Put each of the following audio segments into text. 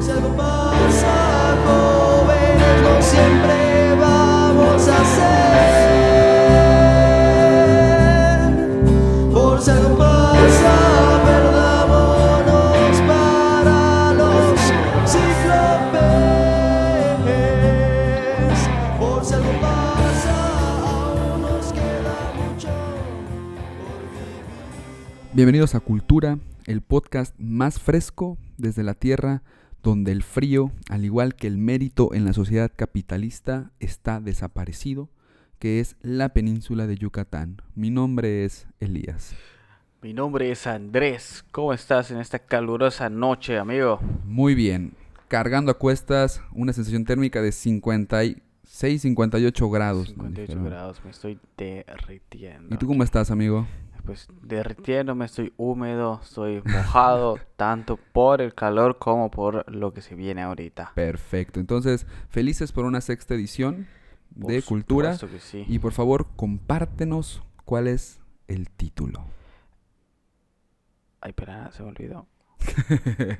Si algo pasa, jóvenes, no siempre vamos a ser. Por si algo pasa, perdámonos para los cíclopes. Por si algo pasa, aún nos queda mucho. Bienvenidos a Cultura, el podcast más fresco desde la Tierra, donde el frío, al igual que el mérito en la sociedad capitalista, está desaparecido, que es la península de Yucatán. Mi nombre es Elías. Mi nombre es Andrés. ¿Cómo estás en esta calurosa noche, amigo? Muy bien, cargando a cuestas una sensación térmica de 56, 58 grados. ¿no? 58 Dijeron. grados, me estoy derritiendo. ¿Y tú cómo estás, amigo? Pues derritiéndome, estoy húmedo, estoy mojado, tanto por el calor como por lo que se viene ahorita. Perfecto. Entonces, felices por una sexta edición Por de Cultura. supuesto que sí. Y por favor, compártenos cuál es el título. Ay, espera, se me olvidó.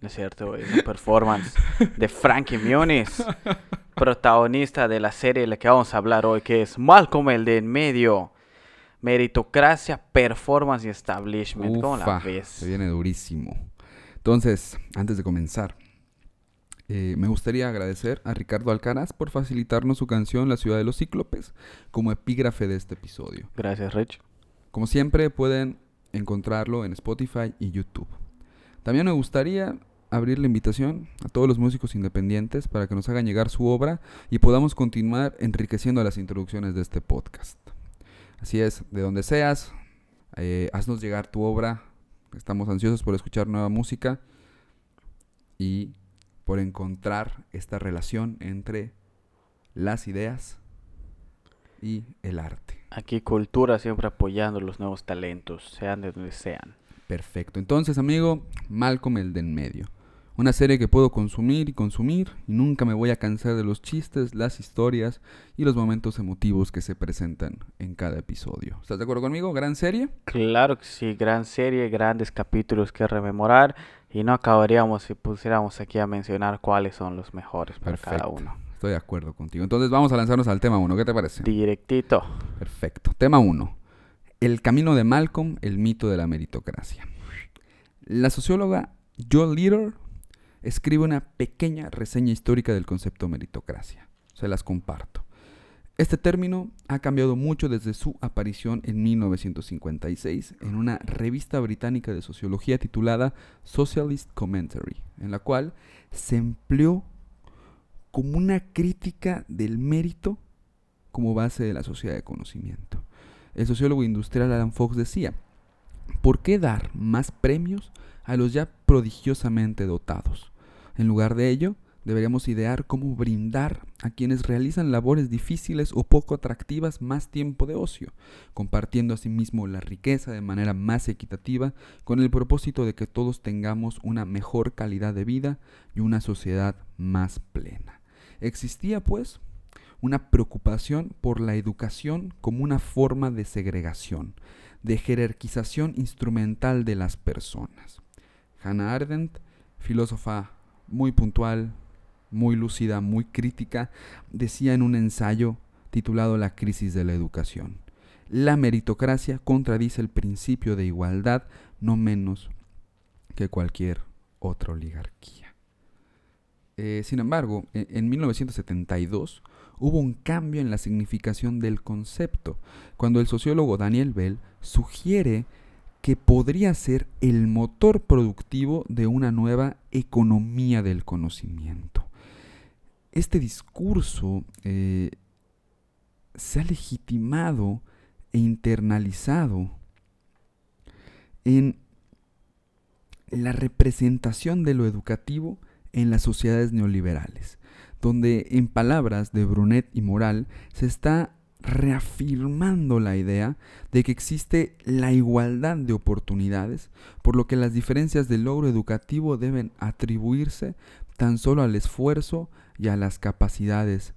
No es cierto, es un performance de Frankie Muniz, protagonista de la serie de la que vamos a hablar hoy, que es Malcolm el de en medio. Meritocracia, performance y establishment. ¿Cómo la Ufa, ves? Se viene durísimo. Entonces, antes de comenzar, eh, me gustaría agradecer a Ricardo Alcaraz por facilitarnos su canción La ciudad de los cíclopes como epígrafe de este episodio. Gracias, Rich. Como siempre, pueden encontrarlo en Spotify y YouTube. También me gustaría abrir la invitación a todos los músicos independientes para que nos hagan llegar su obra y podamos continuar enriqueciendo las introducciones de este podcast. Así es, de donde seas, eh, haznos llegar tu obra. Estamos ansiosos por escuchar nueva música y por encontrar esta relación entre las ideas y el arte. Aquí Cultura siempre apoyando los nuevos talentos, sean de donde sean. Perfecto. Entonces, amigo, Malcolm el de en medio. Una serie que puedo consumir y consumir y nunca me voy a cansar de los chistes, las historias y los momentos emotivos que se presentan en cada episodio. ¿Estás de acuerdo conmigo? Gran serie. Claro que sí, gran serie, grandes capítulos que rememorar y no acabaríamos si pusiéramos aquí a mencionar cuáles son los mejores para cada uno. Estoy de acuerdo contigo. Entonces vamos a lanzarnos al tema 1. ¿Qué te parece? Directito. Perfecto. Tema 1. El camino de Malcolm, el mito de la meritocracia. La socióloga Jo Leader escribe una pequeña reseña histórica del concepto meritocracia. Se las comparto. Este término ha cambiado mucho desde su aparición en 1956 en una revista británica de sociología titulada Socialist Commentary, en la cual se empleó como una crítica del mérito como base de la sociedad de conocimiento. El sociólogo industrial Alan Fox decía, ¿por qué dar más premios a los ya prodigiosamente dotados? En lugar de ello, deberíamos idear cómo brindar a quienes realizan labores difíciles o poco atractivas más tiempo de ocio, compartiendo asimismo la riqueza de manera más equitativa con el propósito de que todos tengamos una mejor calidad de vida y una sociedad más plena. Existía, pues, una preocupación por la educación como una forma de segregación, de jerarquización instrumental de las personas. Hannah Arendt, filósofa muy puntual, muy lúcida, muy crítica, decía en un ensayo titulado La crisis de la educación. La meritocracia contradice el principio de igualdad no menos que cualquier otra oligarquía. Eh, sin embargo, e- en 1972 hubo un cambio en la significación del concepto, cuando el sociólogo Daniel Bell sugiere que podría ser el motor productivo de una nueva economía del conocimiento. Este discurso eh, se ha legitimado e internalizado en la representación de lo educativo en las sociedades neoliberales, donde en palabras de Brunet y Moral se está reafirmando la idea de que existe la igualdad de oportunidades, por lo que las diferencias del logro educativo deben atribuirse tan solo al esfuerzo y a las capacidades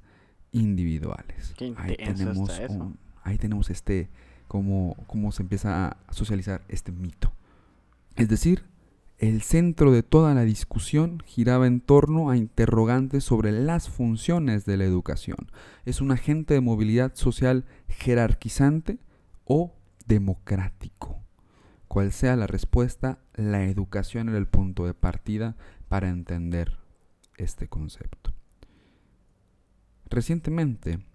individuales. Qué ahí tenemos está eso. un- ahí tenemos este cómo, cómo se empieza a socializar este mito. Es decir, el centro de toda la discusión giraba en torno a interrogantes sobre las funciones de la educación. ¿Es un agente de movilidad social jerarquizante o democrático? Cual sea la respuesta, la educación era el punto de partida para entender este concepto. Recientemente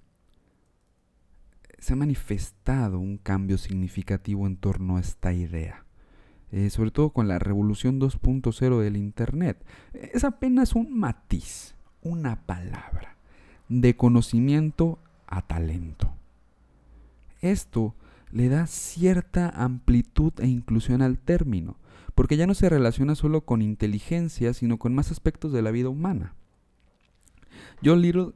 se ha manifestado un cambio significativo en torno a esta idea. Eh, sobre todo con la revolución 2.0 del Internet. Es apenas un matiz, una palabra, de conocimiento a talento. Esto le da cierta amplitud e inclusión al término, porque ya no se relaciona solo con inteligencia, sino con más aspectos de la vida humana. John Little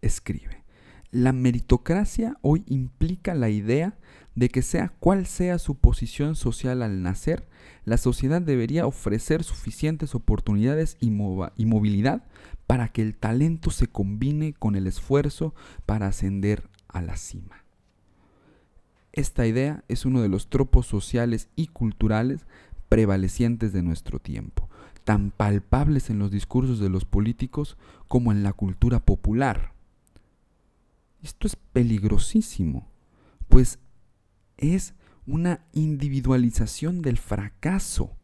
escribe, la meritocracia hoy implica la idea de que sea cual sea su posición social al nacer, la sociedad debería ofrecer suficientes oportunidades y, movilidad para que el talento se combine con el esfuerzo para ascender a la cima. Esta idea es uno de los tropos sociales y culturales prevalecientes de nuestro tiempo, tan palpables en los discursos de los políticos como en la cultura popular. Esto es peligrosísimo, pues es una individualización del fracaso,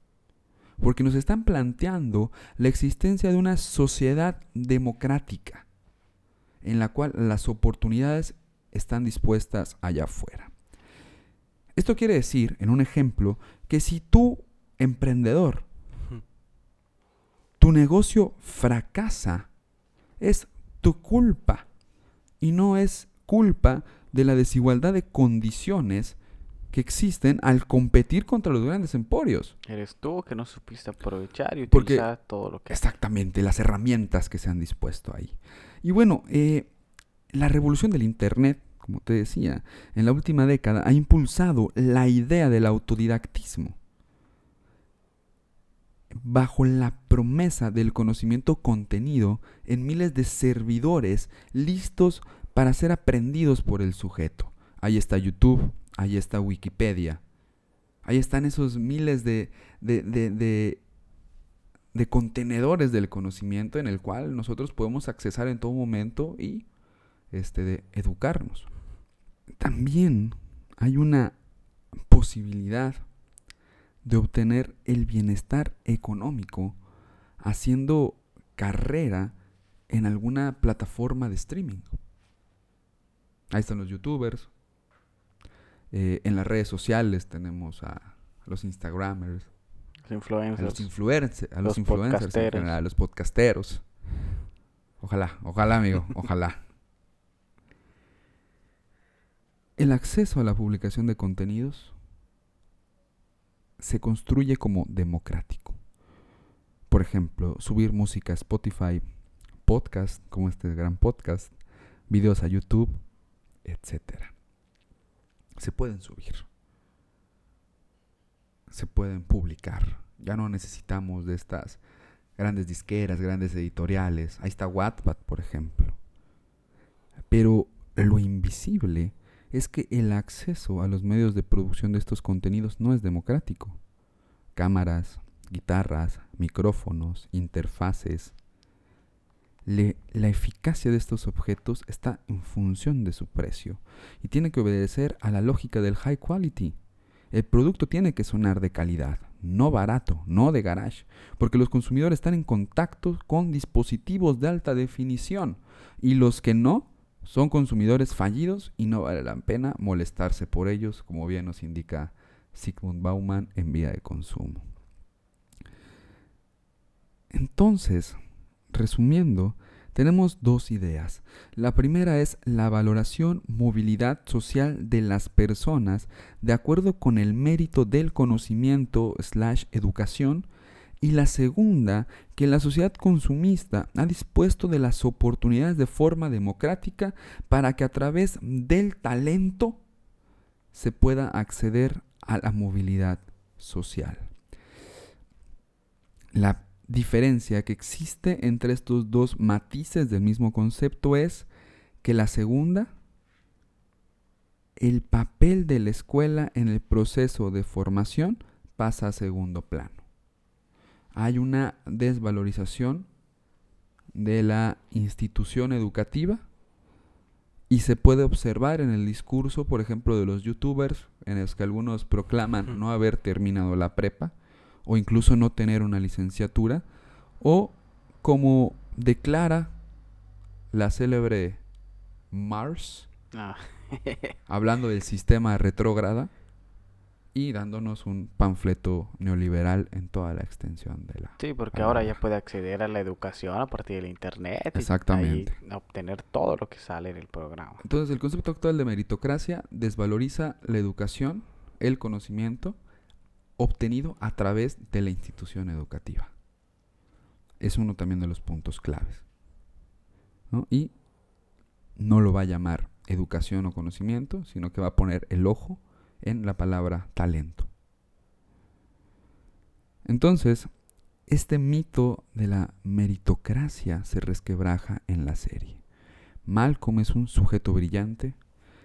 porque nos están planteando la existencia de una sociedad democrática, en la cual las oportunidades están dispuestas allá afuera. Esto quiere decir, en un ejemplo, que si tú, emprendedor, tu negocio fracasa, es tu culpa y no es culpa de la desigualdad de condiciones que existen al competir contra los grandes emporios. Eres tú que no supiste aprovechar y Porque- utilizar todo lo que... Exactamente, las herramientas que se han dispuesto ahí. Y bueno, eh, la revolución del Internet, como te decía, en la última década ha impulsado la idea del autodidactismo bajo la promesa del conocimiento contenido en miles de servidores listos para ser aprendidos por el sujeto. Ahí está YouTube, ahí está Wikipedia, ahí están esos miles de, de, de- contenedores del conocimiento en el cual nosotros podemos accesar en todo momento y este, de educarnos. También hay una posibilidad de obtener el bienestar económico haciendo carrera en alguna plataforma de streaming. Ahí están los youtubers. Eh, en las redes sociales tenemos a los instagramers, Los a influencers. los, influencer- a los los influencers, en general, a los podcasteros. Ojalá, ojalá, amigo, ojalá. El acceso a la publicación de contenidos se construye como democrático. Por ejemplo, subir música a Spotify, podcast, como este gran podcast, videos a YouTube, etcétera. Se pueden subir. Se pueden publicar. Ya no necesitamos de estas grandes disqueras, grandes editoriales. Ahí está Wattpad, por ejemplo. Pero lo invisible es que el acceso a los medios de producción de estos contenidos no es democrático. Cámaras, guitarras, micrófonos, interfaces. La eficacia de estos objetos está en función de su precio y tiene que obedecer a la lógica del high quality. El producto tiene que sonar de calidad, no barato, no de garage, porque los consumidores están en contacto con dispositivos de alta definición y los que no son consumidores fallidos y no vale la pena molestarse por ellos, como bien nos indica Sigmund Bauman en Vía de Consumo. Entonces, resumiendo, tenemos dos ideas. La primera es la valoración movilidad social de las personas de acuerdo con el mérito del conocimiento slash educación y la segunda, que la sociedad consumista ha dispuesto de las oportunidades de forma democrática para que a través del talento se pueda acceder a la movilidad social. La diferencia que existe entre estos dos matices del mismo concepto es que la segunda, el papel de la escuela en el proceso de formación pasa a segundo plano. hay una desvalorización de la institución educativa y se puede observar en el discurso, por ejemplo, de los youtubers, en los que algunos proclaman no haber terminado la prepa o incluso no tener una licenciatura, o como declara la célebre Mars, Ah, hablando del sistema retrógrada y dándonos un panfleto neoliberal en toda la extensión de la... sí, porque Ah. ahora ya puede acceder a la educación a partir del internet. y Exactamente. ahí obtener todo lo que sale del programa. Entonces, el concepto actual de meritocracia desvaloriza la educación, el conocimiento obtenido a través de la institución educativa. Es uno también de los puntos claves. Y no lo va a llamar educación o conocimiento, sino que va a poner el ojo en la palabra talento. Entonces, este mito de la meritocracia se resquebraja en la serie. Malcolm es un sujeto brillante,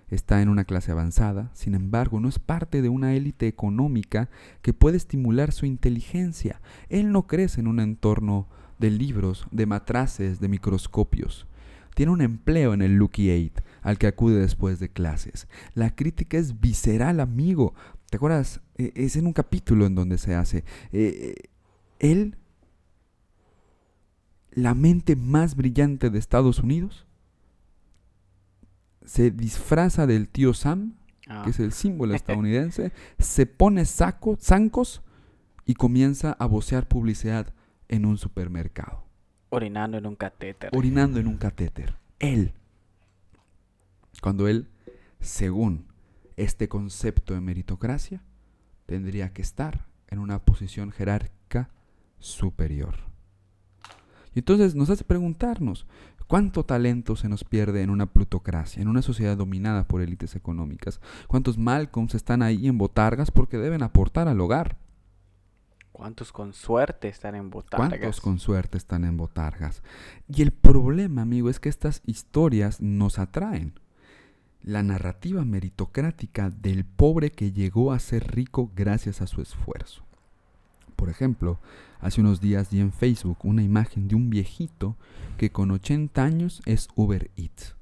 está en una clase avanzada, sin embargo no es parte de una élite económica que puede estimular su inteligencia. Él no crece en un entorno de libros, de matraces, de microscopios. Tiene un empleo en el Lucky Eight, al que acude después de clases. La crítica es visceral, amigo. ¿Te acuerdas? Eh, es en un capítulo en donde se hace. Eh, eh, él, la mente más brillante de Estados Unidos, se disfraza del tío Sam, Ah, que es el símbolo estadounidense, se pone saco, zancos y comienza a vocear publicidad en un supermercado, Orinando en un catéter. orinando en un catéter. Él. Cuando él, según este concepto de meritocracia, tendría que estar en una posición jerárquica superior. Y entonces nos hace preguntarnos, ¿cuánto talento se nos pierde en una plutocracia, en una sociedad dominada por élites económicas? ¿Cuántos Malcolms están ahí en botargas porque deben aportar al hogar? ¿Cuántos con suerte están en botargas? ¿Cuántos con suerte están en botargas? Y el problema, amigo, es que estas historias nos atraen. La narrativa meritocrática del pobre que llegó a ser rico gracias a su esfuerzo. Por ejemplo, hace unos días vi en Facebook una imagen de un viejito que con 80 años es Uber Eats.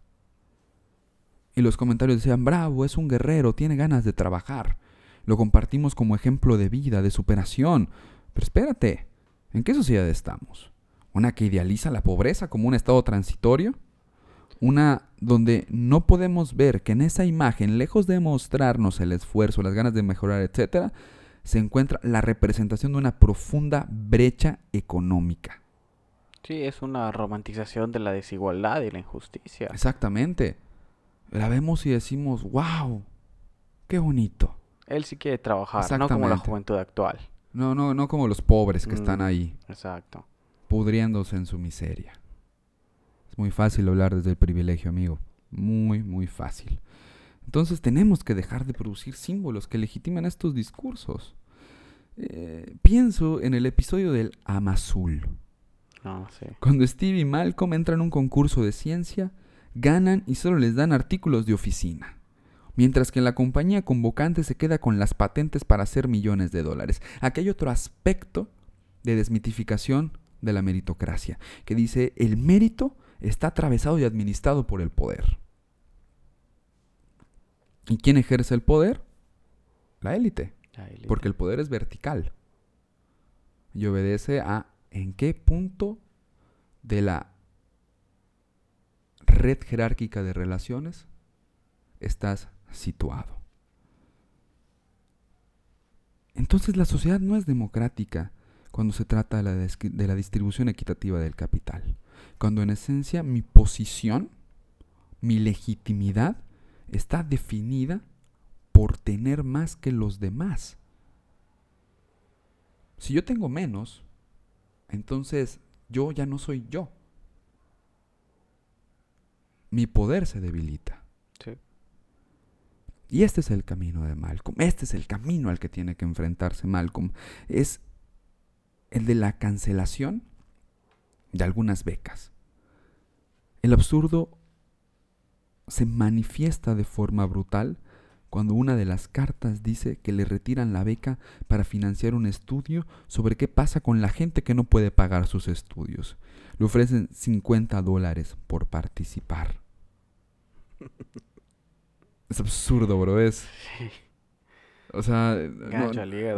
Y los comentarios decían, bravo, es un guerrero, tiene ganas de trabajar. Lo compartimos como ejemplo de vida, de superación. Pero espérate, ¿en qué sociedad estamos? ¿Una que idealiza la pobreza como un estado transitorio? Una donde no podemos ver que en esa imagen, lejos de mostrarnos el esfuerzo, las ganas de mejorar, etcétera, se encuentra la representación de una profunda brecha económica. Sí, es una romantización de la desigualdad y la injusticia. Exactamente. La vemos y decimos, wow, qué bonito. Él sí quiere trabajar, no como la juventud actual. No, no, no como los pobres que están Mm. ahí. Exacto. pudriéndose en su miseria. Es muy fácil hablar desde el privilegio, amigo. Muy, muy fácil. Entonces tenemos que dejar de producir símbolos que legitiman estos discursos. Eh, pienso en el episodio del Amazul. No, sí. Cuando Steve y Malcolm entran a un concurso de ciencia, ganan y solo les dan artículos de oficina. Mientras que la compañía convocante se queda con las patentes para hacer millones de dólares. Aquí hay otro aspecto de desmitificación de la meritocracia, que dice el mérito está atravesado y administrado por el poder. ¿Y quién ejerce el poder? La élite. La élite. Porque el poder es vertical. Y obedece a en qué punto de la red jerárquica de relaciones estás situado. Entonces la sociedad no es democrática cuando se trata de la, descri- de la distribución equitativa del capital. Cuando en esencia mi posición, mi legitimidad está definida por tener más que los demás. Si yo tengo menos, entonces yo ya no soy yo. Mi poder se debilita. Sí. Y este es el camino de Malcolm. Este es el camino al que tiene que enfrentarse Malcolm. Es el de la cancelación de algunas becas. El absurdo se manifiesta de forma brutal cuando una de las cartas dice que le retiran la beca para financiar un estudio sobre qué pasa con la gente que no puede pagar sus estudios. Le ofrecen 50 dólares por participar. Es absurdo, bro. Es. O sea,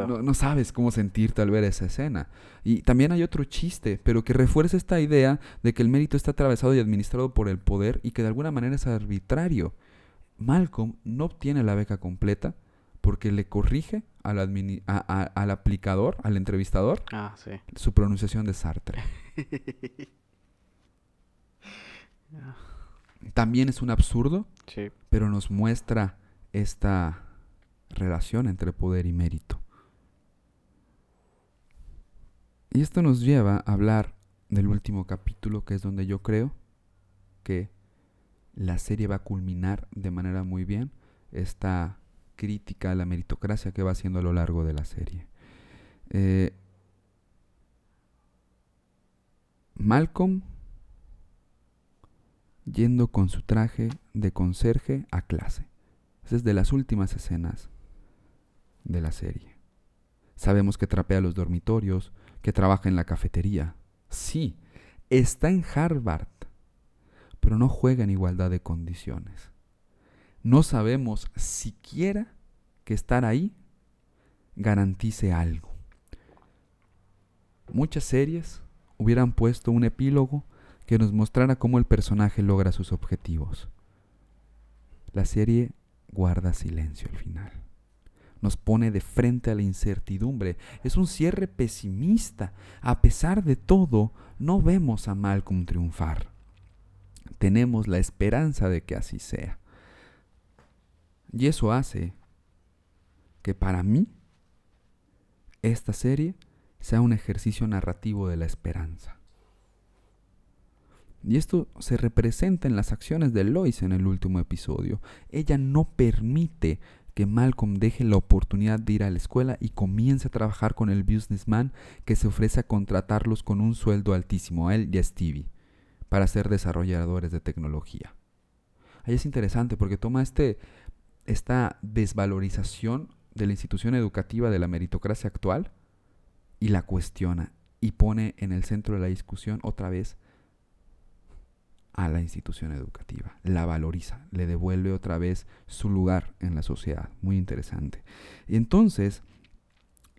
no, sabes cómo sentirte al ver esa escena. Y también hay otro chiste, pero que refuerza esta idea de que el mérito está atravesado y administrado por el poder y que de alguna manera es arbitrario. Malcolm no obtiene la beca completa porque le corrige al, admini- a- a- al aplicador, al entrevistador, Ah, sí. su pronunciación de Sartre. También es un absurdo, Sí. pero nos muestra esta relación entre poder y mérito. Y esto nos lleva a hablar del último capítulo, que es donde yo creo que la serie va a culminar de manera muy bien esta crítica a la meritocracia que va haciendo a lo largo de la serie. Eh, Malcolm yendo con su traje de conserje a clase. Esa es de las últimas escenas de la serie. Sabemos que trapea los dormitorios, que trabaja en la cafetería. Sí, está en Harvard, pero no juega en igualdad de condiciones. No sabemos siquiera que estar ahí garantice algo. Muchas series hubieran puesto un epílogo que nos mostrara cómo el personaje logra sus objetivos. La serie guarda silencio al final. Nos pone de frente a la incertidumbre. Es un cierre pesimista. A pesar de todo, no vemos a Malcolm triunfar. Tenemos la esperanza de que así sea. Y eso hace que para mí esta serie sea un ejercicio narrativo de la esperanza. Y esto se representa en las acciones de Lois en el último episodio. Ella no permite que Malcolm deje la oportunidad de ir a la escuela y comience a trabajar con el businessman que se ofrece a contratarlos con un sueldo altísimo, a él y a Stevie, para ser desarrolladores de tecnología. Ahí es interesante porque toma este, esta desvalorización de la institución educativa de la meritocracia actual y la cuestiona y pone en el centro de la discusión otra vez a la institución educativa, la valoriza, le devuelve otra vez su lugar en la sociedad. Muy interesante. Y entonces,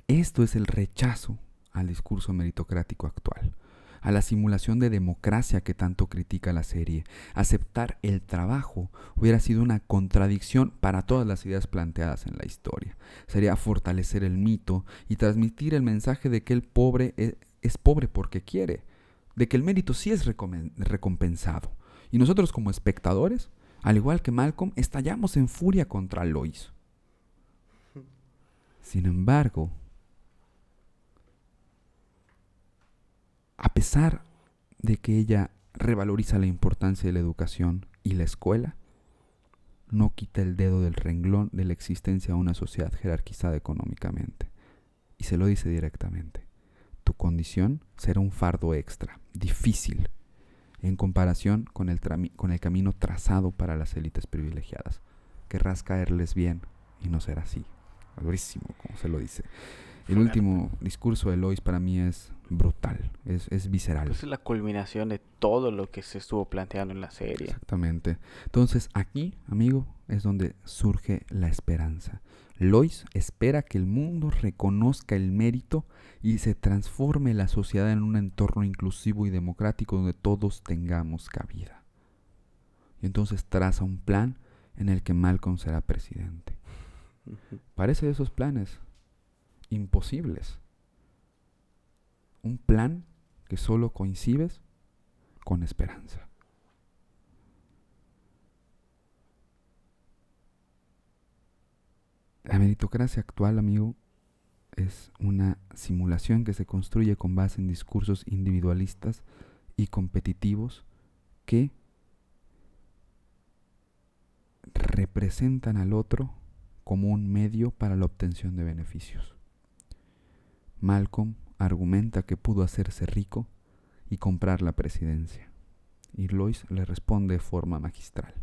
esto es el rechazo al discurso meritocrático actual, a la simulación de democracia que tanto critica la serie. Aceptar el trabajo hubiera sido una contradicción para todas las ideas planteadas en la historia. Sería fortalecer el mito y transmitir el mensaje de que el pobre es, es pobre porque quiere de que el mérito sí es recompensado. Y nosotros como espectadores, al igual que Malcolm, estallamos en furia contra Lois. Sin embargo, a pesar de que ella revaloriza la importancia de la educación y la escuela, no quita el dedo del renglón de la existencia de una sociedad jerarquizada económicamente. Y se lo dice directamente tu condición será un fardo extra, difícil, en comparación con el, trami- con el camino trazado para las élites privilegiadas. Querrás caerles bien y no será así. Durísimo, como se lo dice. El último discurso de Lois para mí es brutal, es, es visceral. Pues es la culminación de todo lo que se estuvo planteando en la serie. Exactamente. Entonces aquí, amigo, es donde surge la esperanza. Lois espera que el mundo reconozca el mérito y se transforme la sociedad en un entorno inclusivo y democrático donde todos tengamos cabida. Y entonces traza un plan en el que Malcolm será presidente. Parece de esos planes imposibles. Un plan que solo coincides con esperanza. La meritocracia actual, amigo, es una simulación que se construye con base en discursos individualistas y competitivos que representan al otro como un medio para la obtención de beneficios. Malcolm argumenta que pudo hacerse rico y comprar la presidencia. Y Lois le responde de forma magistral.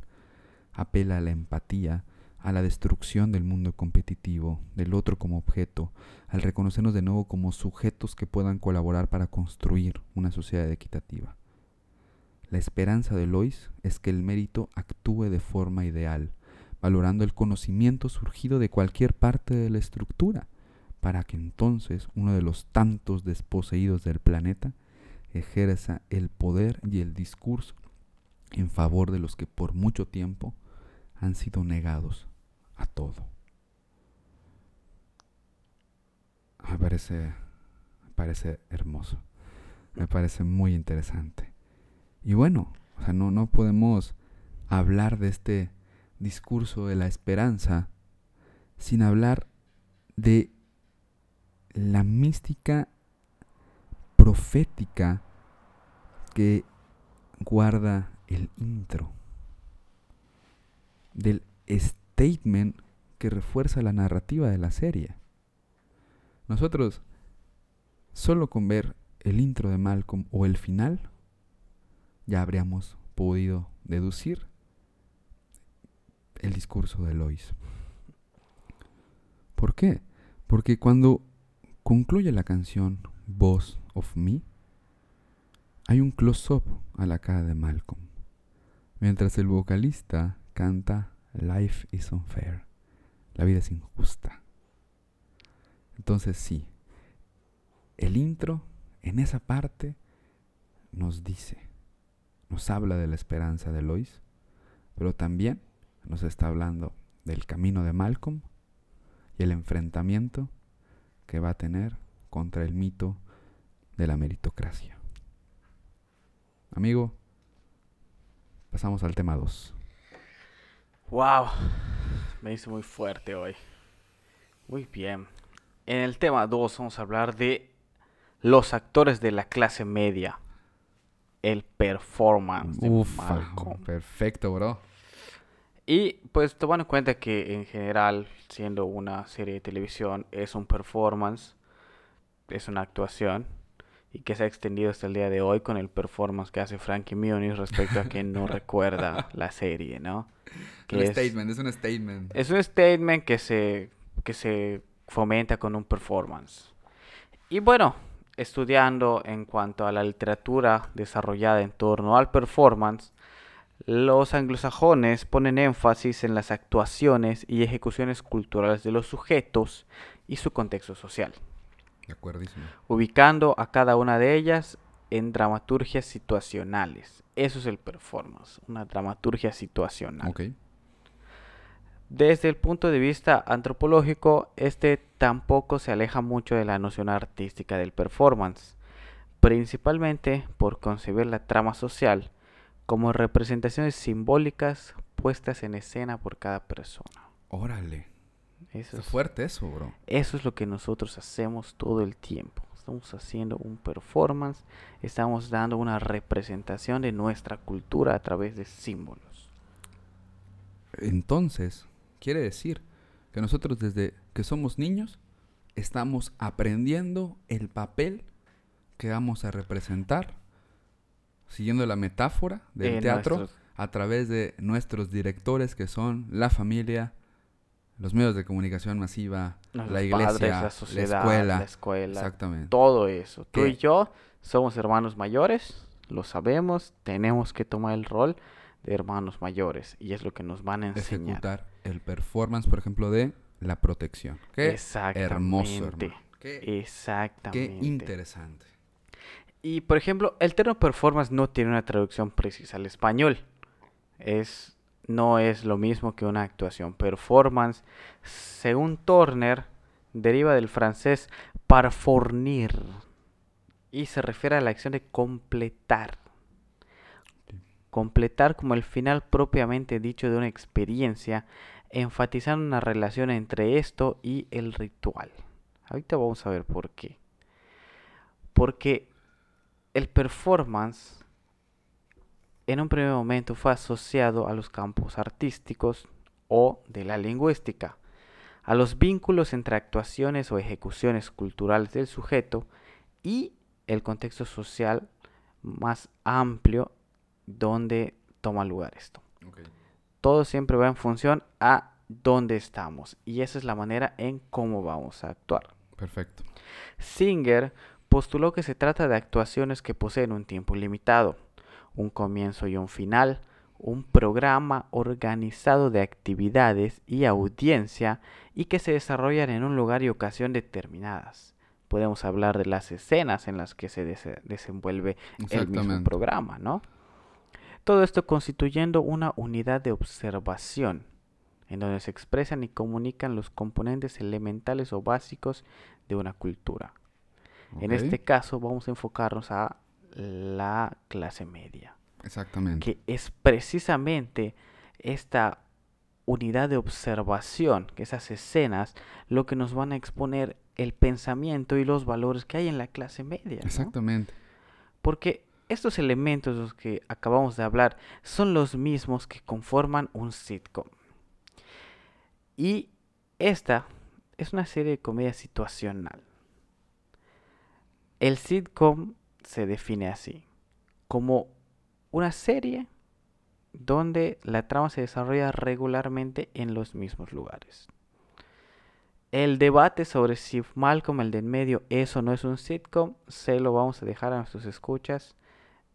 Apela a la empatía, a la destrucción del mundo competitivo, del otro como objeto, al reconocernos de nuevo como sujetos que puedan colaborar para construir una sociedad equitativa. La esperanza de Lois es que el mérito actúe de forma ideal, valorando el conocimiento surgido de cualquier parte de la estructura, para que entonces uno de los tantos desposeídos del planeta ejerza el poder y el discurso en favor de los que por mucho tiempo han sido negados todo. Me parece, me parece hermoso, me parece muy interesante. Y bueno, o sea, no, no podemos hablar de este discurso de la esperanza sin hablar de la mística profética que guarda el intro, del statement que refuerza la narrativa de la serie. Nosotros, solo con ver el intro de Malcolm o el final, ya habríamos podido deducir el discurso de Lois. ¿Por qué? Porque cuando concluye la canción Boss of Me, hay un close-up a la cara de Malcolm, mientras el vocalista canta Life is unfair, la vida es injusta. Entonces sí, el intro en esa parte nos dice, nos habla de la esperanza de Lois, pero también nos está hablando del camino de Malcolm y el enfrentamiento que va a tener contra el mito de la meritocracia. Amigo, pasamos al tema 2. Wow, me hizo muy fuerte hoy. Muy bien. En el tema 2 vamos a hablar de los actores de la clase media. El performance de Malcolm. perfecto, bro. Y pues tomando en cuenta que en general, siendo una serie de televisión, es un performance, es una actuación, y que se ha extendido hasta el día de hoy con el performance que hace Frankie Muniz respecto a que no recuerda la serie, ¿no? Que un es, statement, es un statement. es un statement que se, que se fomenta con un performance. Y bueno, estudiando en cuanto a la literatura desarrollada en torno al performance, los anglosajones ponen énfasis en las actuaciones y ejecuciones culturales de los sujetos y su contexto social, De acuerdísimo. ubicando a cada una de ellas en dramaturgias situacionales. Eso es el performance, una dramaturgia situacional. Desde el punto de vista antropológico, este tampoco se aleja mucho de la noción artística del performance, principalmente por concebir la trama social como representaciones simbólicas puestas en escena por cada persona. Órale. Eso es, fuerte eso, bro. eso es lo que nosotros hacemos todo el tiempo. Estamos haciendo un performance, estamos dando una representación de nuestra cultura a través de símbolos. Entonces, quiere decir que nosotros desde que somos niños estamos aprendiendo el papel que vamos a representar, siguiendo la metáfora del teatro, nuestros- a través de nuestros directores que son la familia, los medios de comunicación masiva, la iglesia, padres, la escuela. la escuela, Exactamente. todo eso. Tú ¿Qué? y yo somos hermanos mayores, lo sabemos, tenemos que tomar el rol de hermanos mayores y es lo que nos van a enseñar. Ejecutar el performance, por ejemplo, de la protección. Qué Exactamente. hermoso, hermano. Qué, Exactamente. qué interesante. Y por ejemplo, el término performance no tiene una traducción precisa al español. Es no es lo mismo que una actuación. Performance, según Turner, deriva del francés parfournir y se refiere a la acción de completar. Completar como el final propiamente dicho de una experiencia, enfatizando una relación entre esto y el ritual. Ahorita vamos a ver por qué. Porque el performance en un primer momento fue asociado a los campos artísticos o de la lingüística, a los vínculos entre actuaciones o ejecuciones culturales del sujeto y el contexto social más amplio donde toma lugar esto. Todo siempre va en función a dónde estamos. Y esa es la manera en cómo vamos a actuar. Perfecto. Singer postuló que se trata de actuaciones que poseen un tiempo limitado, un comienzo y un final, un programa organizado de actividades y audiencia y que se desarrollan en un lugar y ocasión determinadas. Podemos hablar de las escenas en las que se dese- desenvuelve el mismo programa, ¿no? Todo esto constituyendo una unidad de observación, en donde se expresan y comunican los componentes elementales o básicos de una cultura. En este caso vamos a enfocarnos a la clase media, Exactamente. que es precisamente esta unidad de observación, que esas escenas, lo que nos van a exponer el pensamiento y los valores que hay en la clase media. ¿no? Exactamente. Porque estos elementos de los que acabamos de hablar son los mismos que conforman un sitcom. Y esta es una serie de comedia situacional. El sitcom se define así, como una serie donde la trama se desarrolla regularmente en los mismos lugares. El debate sobre si Malcolm el de en medio es o no es un sitcom, se lo vamos a dejar a nuestros escuchas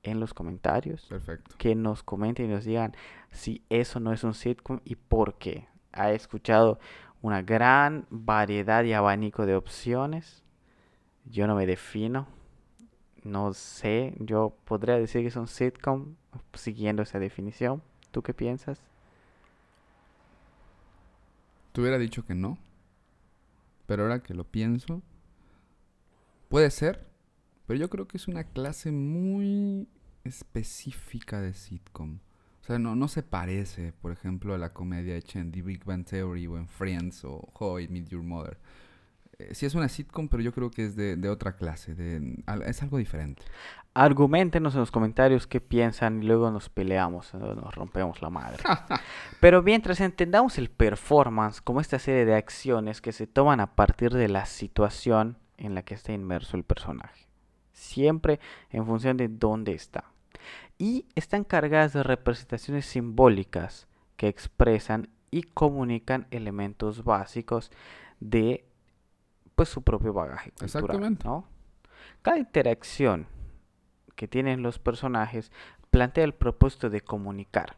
en los comentarios. Perfecto. Que nos comenten y nos digan si eso no es un sitcom y por qué. Ha escuchado una gran variedad y abanico de opciones. Yo no me defino. No sé, yo podría decir que es un sitcom siguiendo esa definición. ¿Tú qué piensas? Te hubiera dicho que no. Pero ahora que lo pienso, puede ser. Pero yo creo que es una clase muy específica de sitcom. O sea, no, no se parece, por ejemplo, a la comedia hecha en The Big Bang Theory o en Friends o How I Your Mother. Eh, sí es una sitcom, pero yo creo que es de, de otra clase. De, es algo diferente. Argumentenos en los comentarios qué piensan y luego nos peleamos, ¿no? nos rompemos la madre. Pero mientras entendamos el performance como esta serie de acciones que se toman a partir de la situación en la que está inmerso el personaje. Siempre en función de dónde está. Y están cargadas de representaciones simbólicas que expresan y comunican elementos básicos de pues su propio bagaje cultural, Exactamente. ¿no? Cada interacción que tienen los personajes plantea el propósito de comunicar.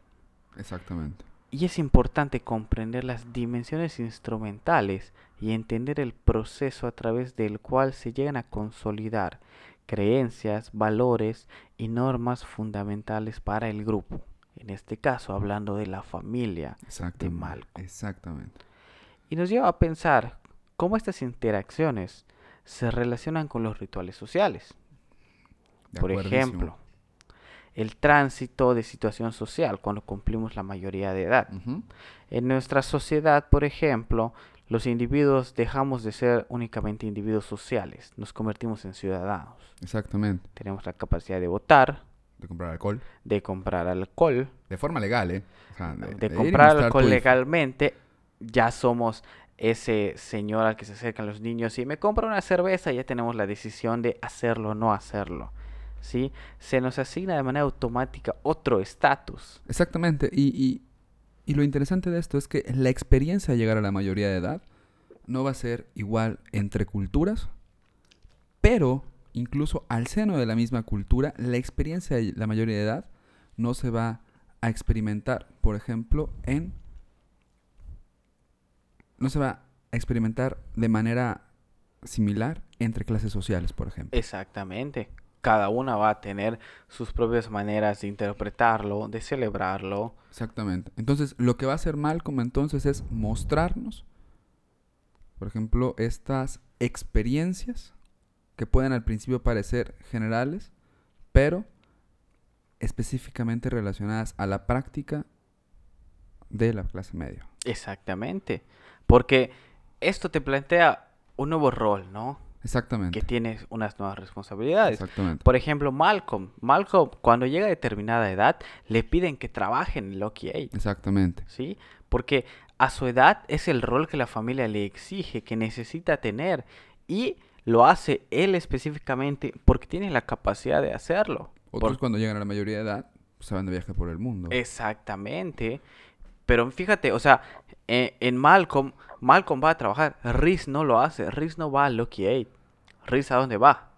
Exactamente. Y es importante comprender las dimensiones instrumentales y entender el proceso a través del cual se llegan a consolidar creencias, valores y normas fundamentales para el grupo. En este caso, hablando de la familia. Exactamente. Malcolm. Exactamente. Y nos lleva a pensar cómo estas interacciones se relacionan con los rituales sociales. De Por ejemplo, el tránsito de situación social cuando cumplimos la mayoría de edad. En nuestra sociedad, por ejemplo, los individuos dejamos de ser únicamente individuos sociales, nos convertimos en ciudadanos. Exactamente. Tenemos la capacidad de votar, De comprar alcohol. de comprar alcohol, De forma legal, ¿eh? O sea, de, comprar alcohol legalmente. Ya somos ese señor al que se acercan los niños y me compra una cerveza, ya tenemos la decisión de hacerlo o no hacerlo. ¿sí? Se nos asigna de manera automática otro estatus. Exactamente. Y, y, y lo interesante de esto es que la experiencia de llegar a la mayoría de edad no va a ser igual entre culturas, pero incluso al seno de la misma cultura, la experiencia de la mayoría de edad no se va a experimentar, por ejemplo, en... No se va a experimentar de manera similar entre clases sociales, por ejemplo. Exactamente. Cada una va a tener sus propias maneras de interpretarlo, de celebrarlo. Exactamente. Entonces, lo que va a hacer Malcolm entonces es mostrarnos, por ejemplo, estas experiencias que pueden al principio parecer generales, pero específicamente relacionadas a la práctica de la clase media. Exactamente. Porque esto te plantea un nuevo rol, ¿no? Exactamente. Que tienes unas nuevas responsabilidades. Exactamente. Por ejemplo, Malcolm. Malcolm, cuando llega a determinada edad, le piden que trabaje en Lucky Eight, Exactamente. ¿sí? Porque a su edad es el rol que la familia le exige, que necesita tener. Y lo hace él específicamente porque tiene la capacidad de hacerlo. Otros Por- cuando llegan a la mayoría de edad se van de viaje por el mundo. Exactamente. Pero fíjate, o sea, eh, en Malcolm, Malcolm va a trabajar, Riz no lo hace, Riz no va a Lucky Eight. Riz a dónde va?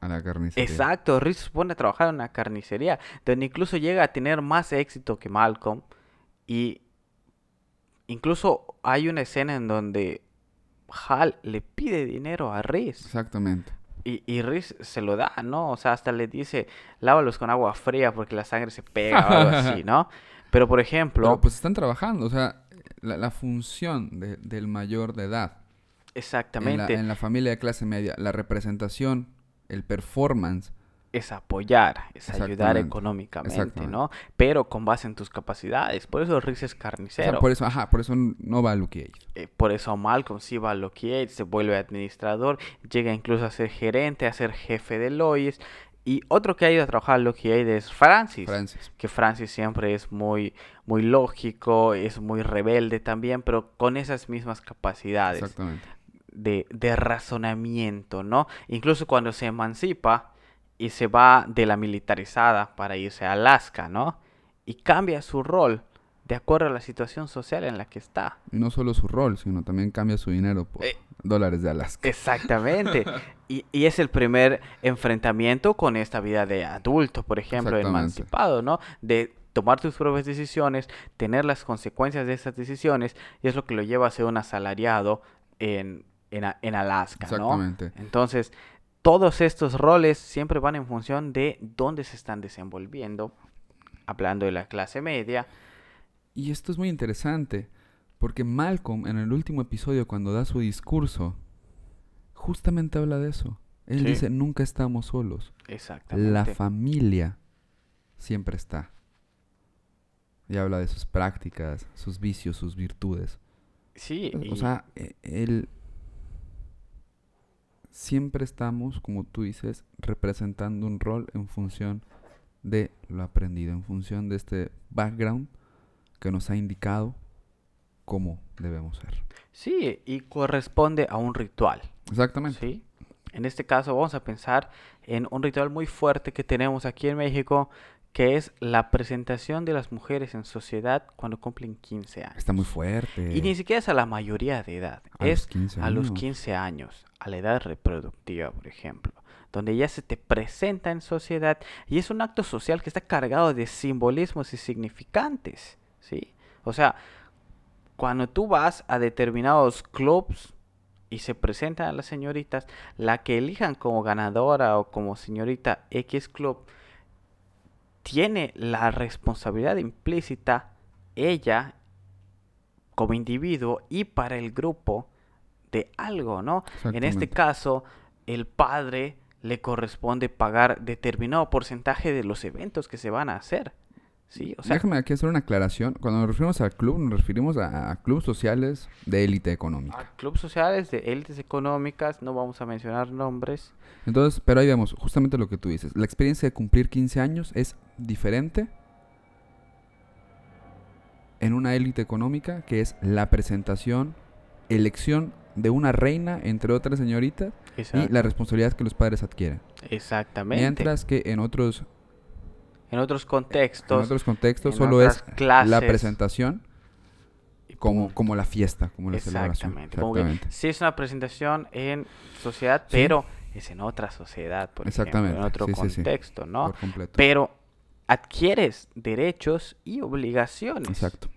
A la carnicería. Exacto, Riz se pone a trabajar en una carnicería, donde incluso llega a tener más éxito que Malcolm. Y incluso hay una escena en donde Hal le pide dinero a Riz. Exactamente. Y, y Riz se lo da, ¿no? O sea, hasta le dice, lávalos con agua fría porque la sangre se pega o algo así, ¿no? Pero, por ejemplo, Pero pues están trabajando, o sea, la, la función de- del mayor de edad en la, exactamente, en la familia de clase media, la representación, el performance, es apoyar, es ayudar económicamente. ¿no? Pero con base en tus capacidades. Por eso Riz es o carnicero. sea, por eso, ajá, por eso no va a Luke Cage. Eh, por eso Malcolm sí va a Loki Yates, se vuelve administrador, llega incluso a ser gerente, a ser jefe de Lois. Y otro que ha ido a trabajar a Loki Yates es Francis. Francis. que Francis siempre es muy, muy lógico, es muy rebelde también, pero con esas mismas capacidades Exactamente. de, de razonamiento, ¿no? Incluso cuando se emancipa y se va de la militarizada para irse a Alaska, ¿no? Y cambia su rol de acuerdo a la situación social en la que está. Y no solo su rol, sino también cambia su dinero por Eh, dólares de Alaska. Exactamente. Y, y es el primer enfrentamiento con esta vida de adulto, por ejemplo, emancipado, ¿no? De tomar tus propias decisiones, tener las consecuencias de esas decisiones, y es lo que lo lleva a ser un asalariado en, en, en Alaska, ¿no? Exactamente. Entonces, todos estos roles siempre van en función de dónde se están desenvolviendo, hablando de la clase media. Y esto es muy interesante, porque Malcolm en el último episodio, cuando da su discurso, justamente habla de eso. Él Sí. dice, nunca estamos solos. Exactamente. La familia siempre está. Y habla de sus prácticas, sus vicios, sus virtudes. sí, O y- sea, e- él... Siempre estamos, como tú dices, representando un rol en función de lo aprendido, en función de este background que nos ha indicado cómo debemos ser. sí, y corresponde a un ritual. Exactamente. ¿sí? En este caso vamos a pensar en un ritual muy fuerte que tenemos aquí en México, que es la presentación de las mujeres en sociedad cuando cumplen 15 años. Está muy fuerte. Y ni siquiera es a la mayoría de edad, A los es 15 a los años. 15 años, a la edad reproductiva, por ejemplo, donde ya se te presenta en sociedad y es un acto social que está cargado de simbolismos y significantes, ¿sí? O sea, cuando tú vas a determinados clubs y se presentan a las señoritas, la que elijan como ganadora o como señorita X club, tiene la responsabilidad implícita ella como individuo y para el grupo de algo, ¿no? En este caso, el padre le corresponde pagar determinado porcentaje de los eventos que se van a hacer. Sí, o sea, Déjame aquí hacer una aclaración. Cuando nos referimos al club, nos referimos a, a clubes sociales de élite económica. a clubes sociales de élites económicas, no vamos a mencionar nombres. Entonces, pero ahí vemos justamente lo que tú dices. La experiencia de cumplir 15 años es diferente en una élite económica, que es la presentación, elección de una reina, entre otras señoritas, y la responsabilidad que los padres adquieren. Exactamente. Mientras que en otros, en otros en contextos, otros contextos en solo es clases, la presentación como, la fiesta, como la celebración. Exactamente. Como que Exactamente. sí es una presentación en sociedad, Sí. pero es en otra sociedad, por ejemplo, Exactamente. en otro Sí, sí, sí. contexto, ¿no? Por completo. Pero adquieres derechos y obligaciones Exacto.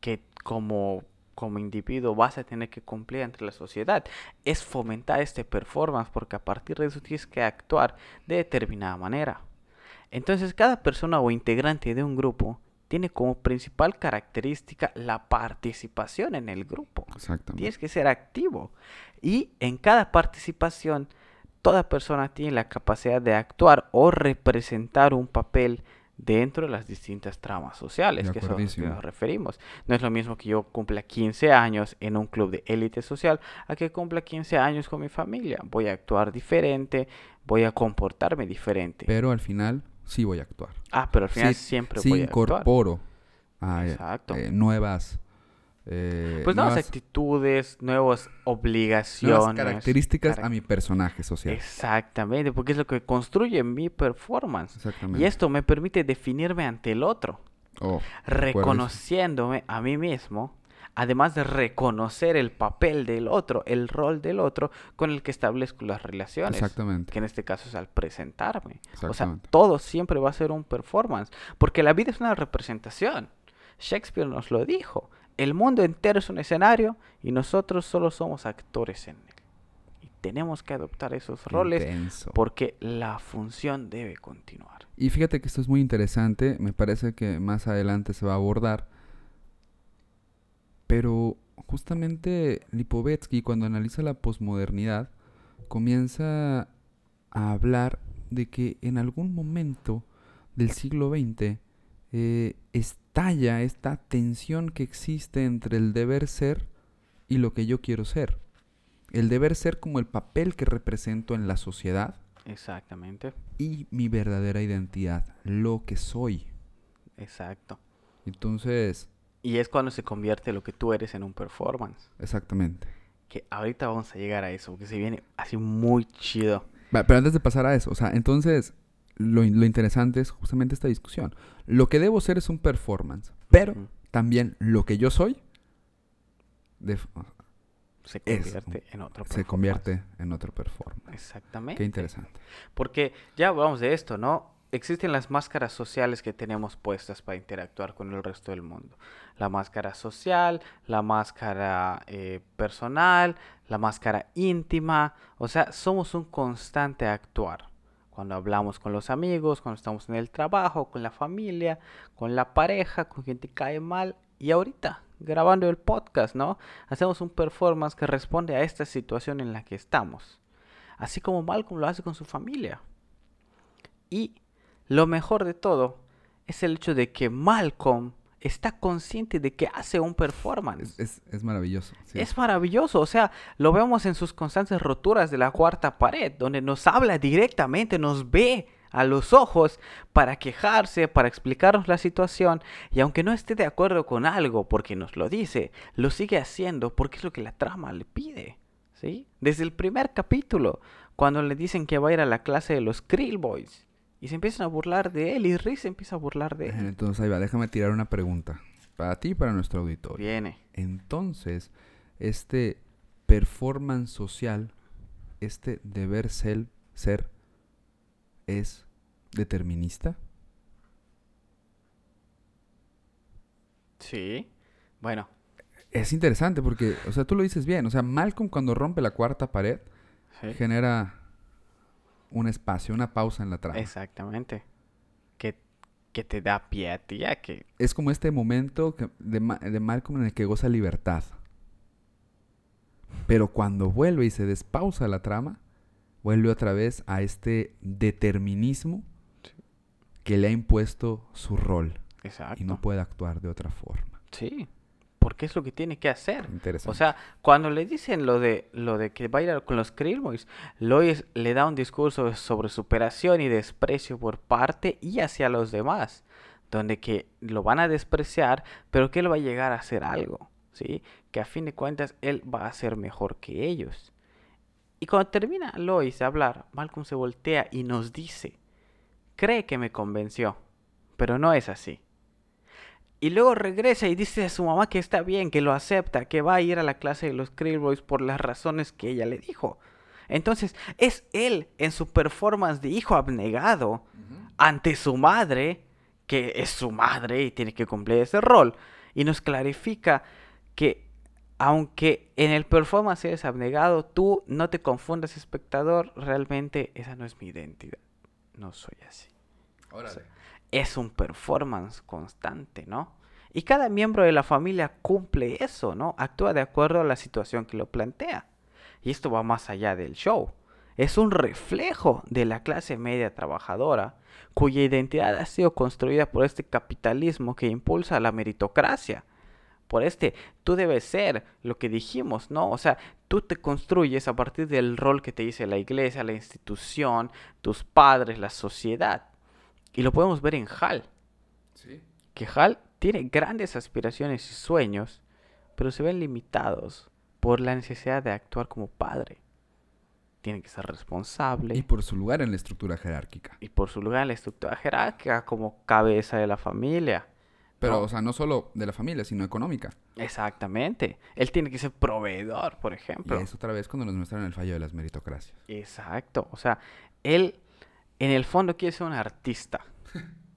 que como, como individuo vas a tener que cumplir ante la sociedad. Es fomentar este performance porque a partir de eso tienes que actuar de determinada manera. Entonces cada persona o integrante de un grupo tiene como principal característica la participación en el grupo. Exactamente. Tienes que ser activo. Y en cada participación, toda persona tiene la capacidad de actuar o representar un papel dentro de las distintas tramas sociales De que, son, que acuerdísimo. nos referimos. No es lo mismo que yo cumpla 15 años en un club de élite social a que cumpla 15 años con mi familia. Voy a actuar diferente, voy a comportarme diferente. Pero al final sí voy a actuar. ah, pero al final sí, siempre sí voy a actuar. incorporo eh, nuevas, eh, Pues nuevas nuevas, actitudes, nuevas obligaciones. nuevas características carac- a mi personaje social. Exactamente, porque es lo que construye mi performance. Exactamente. Y esto me permite definirme ante el otro. Oh, reconociéndome a mí mismo, además de reconocer el papel del otro, el rol del otro con el que establezco las relaciones. Exactamente. Que en este caso es al presentarme. O sea, todo siempre va a ser un performance, porque la vida es una representación. Shakespeare nos lo dijo. El mundo entero es un escenario y nosotros solo somos actores en él. Y tenemos que adoptar esos roles Intenso. porque la función debe continuar. Y fíjate que esto es muy interesante, me parece que más adelante se va a abordar. Pero justamente Lipovetsky, cuando analiza la posmodernidad, comienza a hablar de que en algún momento del siglo XX eh, estalla esta tensión que existe entre el deber ser y lo que yo quiero ser. El deber ser como el papel que represento en la sociedad Exactamente. y mi verdadera identidad, lo que soy. Exacto. Entonces, Y es cuando se convierte lo que tú eres en un performance. exactamente. Que ahorita vamos a llegar a eso, porque se viene así muy chido. Pero antes de pasar a eso, o sea, entonces lo, lo interesante es justamente esta discusión. Lo que debo ser es un performance, pero también lo que yo soy Se Es- convierte en otro se convierte en otro performance. Exactamente. Qué interesante. Porque ya hablamos de esto, ¿no? Existen las máscaras sociales que tenemos puestas para interactuar con el resto del mundo. La máscara social, la máscara eh, personal, la máscara íntima. O sea, somos un constante actuar. Cuando hablamos con los amigos, cuando estamos en el trabajo, con la familia, con la pareja, con quien te cae mal. Y ahorita, grabando el podcast, ¿no? Hacemos un performance que responde a esta situación en la que estamos. Así como Malcolm lo hace con su familia. Y lo mejor de todo es el hecho de que Malcolm está consciente de que hace un performance. Es, es- es maravilloso. sí. Es maravilloso, o sea, lo vemos en sus constantes roturas de la cuarta pared, donde nos habla directamente, nos ve a los ojos para quejarse, para explicarnos la situación, y aunque no esté de acuerdo con algo porque nos lo dice, lo sigue haciendo porque es lo que la trama le pide, ¿sí? Desde el primer capítulo, cuando le dicen que va a ir a la clase de los Krill Boys, y se empiezan a burlar de él, y Riz se empieza a burlar de él. Entonces ahí va, déjame tirar una pregunta. Para ti y para nuestro auditorio. Viene. Entonces, este performance social, este deber ser, ser es determinista. Sí. Bueno, Es interesante porque, o sea, tú lo dices bien. O sea, Malcolm cuando rompe la cuarta pared sí. genera un espacio, una pausa en la trama. Exactamente. Que, que te da pie a ti a que... Es como este momento que- de, de Malcolm en el que goza libertad. Pero cuando vuelve y se despausa la trama, vuelve otra vez a este determinismo que le ha impuesto su rol Exacto. y no puede actuar de otra forma. Sí. Porque es lo que tiene que hacer. O sea, cuando le dicen lo de lo de que va a ir con los Krillboys, Lois le da un discurso sobre superación y desprecio por parte y hacia los demás, donde que lo van a despreciar, pero que él va a llegar a hacer algo, ¿sí? Que a fin de cuentas él va a ser mejor que ellos. Y cuando termina Lois de hablar, Malcolm se voltea y nos dice, cree que me convenció, pero no es así. Y luego regresa y dice a su mamá que está bien, que lo acepta, que va a ir a la clase de los Krillboys por las razones que ella le dijo. Entonces, es él en su performance de hijo abnegado ante su madre, que es su madre y tiene que cumplir ese rol, y nos clarifica que aunque en el performance eres abnegado, tú no te confundas espectador, realmente esa no es mi identidad. No soy así es un performance constante, ¿no? Y cada miembro de la familia cumple eso, ¿no? Actúa de acuerdo a la situación que lo plantea. Y esto va más allá del show. Es un reflejo de la clase media trabajadora, cuya identidad ha sido construida por este capitalismo que impulsa la meritocracia. Por este, tú debes ser lo que dijimos, ¿no? O sea, tú te construyes a partir del rol que te dice la iglesia, la institución, tus padres, la sociedad. Y lo podemos ver en Hal, que Hal tiene grandes aspiraciones y sueños, pero se ven limitados por la necesidad de actuar como padre. Tiene que ser responsable Y por su lugar en la estructura jerárquica. y por su lugar en la estructura jerárquica como cabeza de la familia, Pero, ¿no? o sea, no solo de la familia, sino económica. Exactamente. Él tiene que ser proveedor, por Y ejemplo. es otra vez cuando nos muestran el fallo de las meritocracias. Exacto. O sea, él en el fondo quiere ser un artista.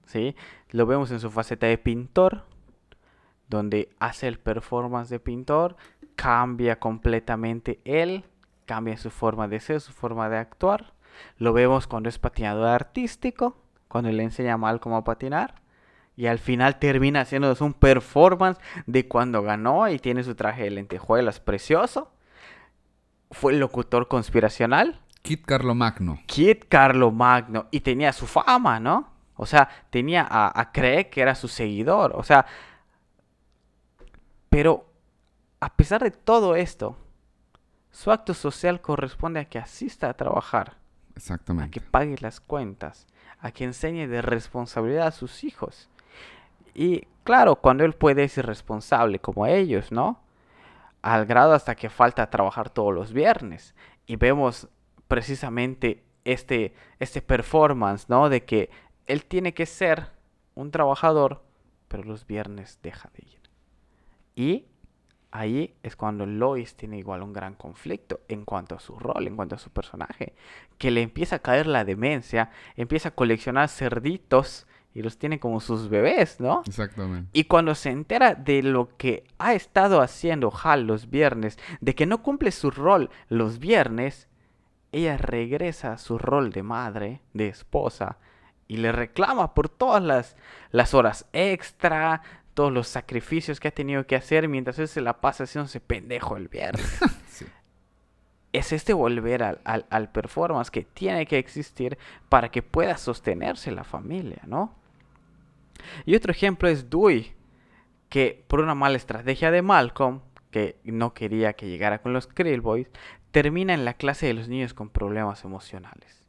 ¿Sí? Lo vemos en su faceta de pintor, donde hace el performance de pintor, cambia completamente él, cambia su forma de ser, su forma de actuar. Lo vemos cuando es patinador artístico, cuando le enseña mal cómo patinar. Y al final termina haciendo un performance de cuando ganó y tiene su traje de lentejuelas precioso. Fue el locutor conspiracional. Kit Carlo Magno. Kit Carlo Magno y tenía su fama, ¿no? O sea, tenía a, a Craig que era su seguidor, o sea, pero a pesar de todo esto, su acto social corresponde a que asista a trabajar, a que Exactamente. pague las cuentas, a que enseñe de responsabilidad a sus hijos. Y claro, cuando él puede es irresponsable como ellos, ¿no? Al grado hasta que falta trabajar todos los viernes. Y vemos precisamente este, este performance, ¿no? De que él tiene que ser un trabajador, pero los viernes deja de ir. Y ahí es cuando Lois tiene igual un gran conflicto en cuanto a su rol, en cuanto a su personaje, que le empieza a caer la demencia, empieza a coleccionar cerditos y los tiene como sus bebés, ¿no? Exactamente. Y cuando se entera de lo que ha estado haciendo Hal los viernes, de que no cumple su rol los viernes, ella regresa a su rol de madre, de esposa, y le reclama por todas las, las horas extra, todos los sacrificios que ha tenido que hacer mientras él se la pasa haciéndose pendejo el viernes. Sí. es este volver al, al, al performance que tiene que existir para que pueda sostenerse la familia, ¿no? Y otro ejemplo es Dewey, que por una mala estrategia de Malcolm, que no quería que llegara con los Krill Boys, termina en la clase de los niños con problemas emocionales.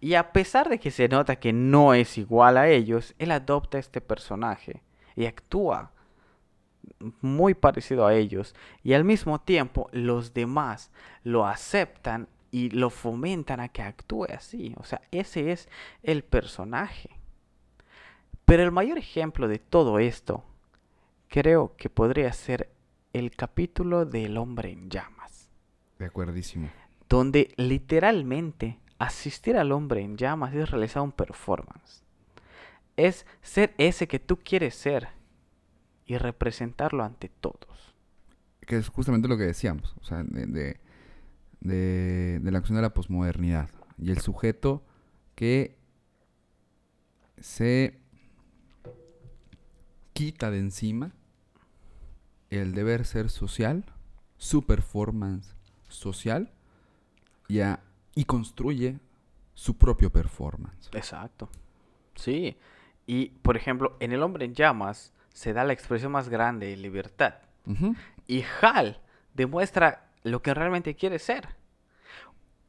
Y a pesar de que se nota que no es igual a ellos, él adopta este personaje y actúa muy parecido a ellos y al mismo tiempo los demás lo aceptan y lo fomentan a que actúe así. O sea, ese es el personaje. Pero el mayor ejemplo de todo esto creo que podría ser el capítulo del hombre en llamas, De acuerdísimo. donde literalmente asistir al hombre en llamas es realizar un performance. Es ser ese que tú quieres ser y representarlo ante todos. Que es justamente lo que decíamos. O sea, de, de, de- de la acción de la posmodernidad. Y el sujeto que se quita de encima el deber ser social, su performance social, y, a- y construye su propio performance. Exacto. Sí. Y, por ejemplo, en El hombre en llamas se da la expresión más grande de libertad. Y Hal demuestra lo que realmente quiere ser.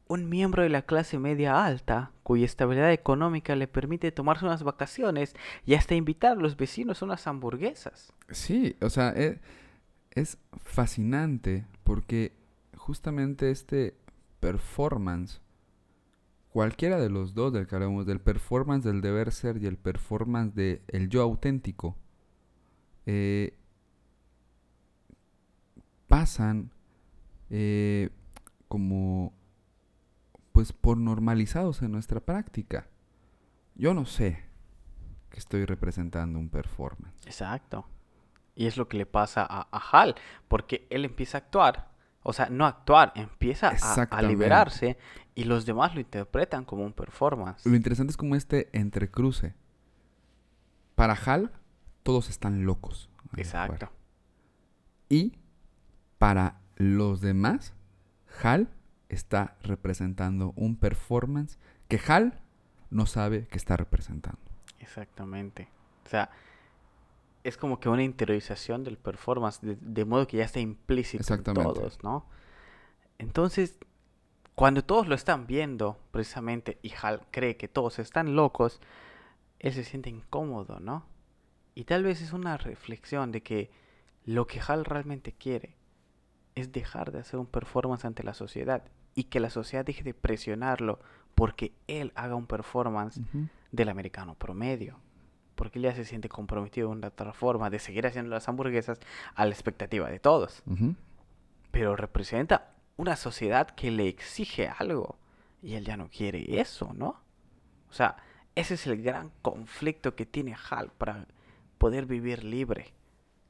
Un miembro de la clase media alta, cuya estabilidad económica le permite tomarse unas vacaciones y hasta invitar a los vecinos a unas hamburguesas. Sí, o sea, e- es, fascinante porque justamente este performance, cualquiera de los dos del que hablamos, del performance del deber ser y el performance del yo auténtico, eh, pasan eh, como pues por normalizados en nuestra práctica. Yo no sé que estoy representando un performance. Exacto. Y es lo que le pasa a, a Hal, porque él empieza a actuar, o sea, no actuar, empieza a- liberarse y los demás lo interpretan como un performance. Lo interesante es como este entrecruce. Para Hal, todos están locos. Exacto. Y para los demás, Hal está representando un performance que Hal no sabe que está representando. Exactamente. O sea, es como que una interiorización del performance, de, de modo que ya está implícito en todos, ¿no? Entonces, cuando todos lo están viendo, precisamente, y Hal cree que todos están locos, él se siente incómodo, ¿no? Y tal vez es una reflexión de que lo que Hal realmente quiere es dejar de hacer un performance ante la sociedad y que la sociedad deje de presionarlo porque él haga un performance del americano promedio. Porque él ya se siente comprometido de una otra forma de seguir haciendo las hamburguesas a la expectativa de todos. Pero representa una sociedad que le exige algo y él ya no quiere eso, ¿no? O sea, ese es el gran conflicto que tiene Hal para poder vivir libre,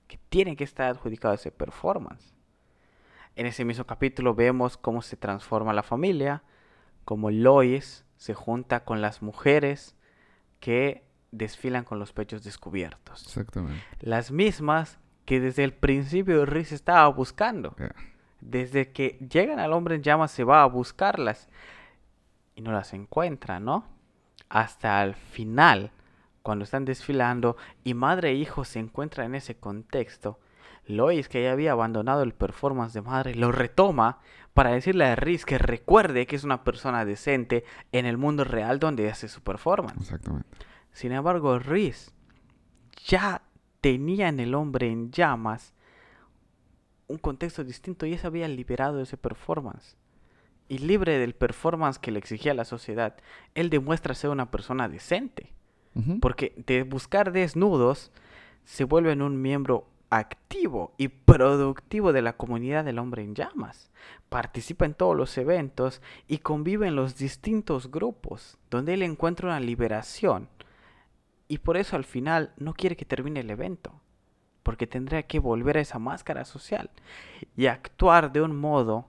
que tiene que estar adjudicado a ese performance. En ese mismo capítulo vemos cómo se transforma la familia, cómo Lois se junta con las mujeres que desfilan con los pechos descubiertos. Exactamente. Las mismas que desde el principio Riz estaba buscando. Desde que llegan al hombre en llamas se va a buscarlas y no las encuentra, ¿no? Hasta el final, cuando están desfilando y madre e hijo se encuentran en ese contexto, Lois, que ya había abandonado el performance de madre, lo retoma para decirle a Riz que recuerde que es una persona decente en el mundo real donde hace su performance. Exactamente. Sin embargo, Reese ya tenía en el hombre en llamas un contexto distinto y ya se había liberado de ese performance. Y libre del performance que le exigía la sociedad, él demuestra ser una persona decente. Porque de buscar desnudos se vuelve en un miembro activo y productivo de la comunidad del hombre en llamas. Participa en todos los eventos y convive en los distintos grupos, donde él encuentra una liberación. Y por eso al final no quiere que termine el evento, porque tendría que volver a esa máscara social y actuar de un modo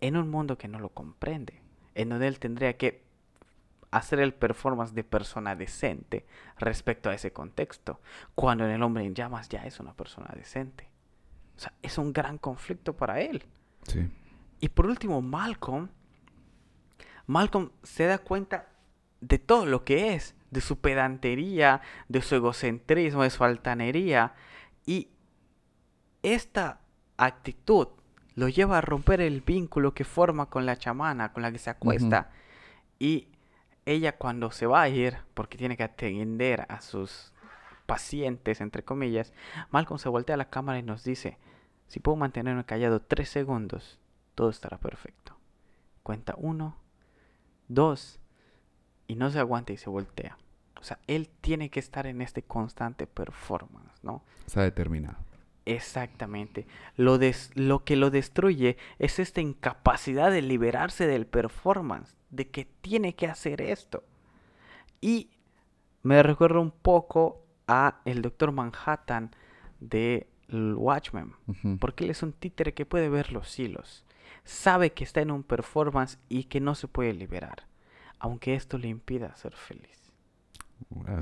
en un mundo que no lo comprende, en donde él tendría que hacer el performance de persona decente respecto a ese contexto, cuando en el hombre en llamas ya es una persona decente. O sea, es un gran conflicto para él. Sí. Y por último, Malcolm. Malcolm se da cuenta de todo lo que es, de su pedantería, de su egocentrismo, de su altanería. Y esta actitud lo lleva a romper el vínculo que forma con la chamana, con la que se acuesta. Y ella cuando se va a ir, porque tiene que atender a sus pacientes, entre comillas, Malcolm se voltea a la cámara y nos dice, si puedo mantenerme callado tres segundos, todo estará perfecto. Cuenta uno, dos, y no se aguanta y se voltea. O sea, él tiene que estar en este constante performance, ¿no? Está determinado. Exactamente. Lo, des- lo que lo destruye es esta incapacidad de liberarse del performance, de que tiene que hacer esto. Y me recuerda un poco a el Doctor Manhattan de Watchmen, porque él es un títere que puede ver los hilos. Sabe que está en un performance y que no se puede liberar, aunque esto le impida ser feliz.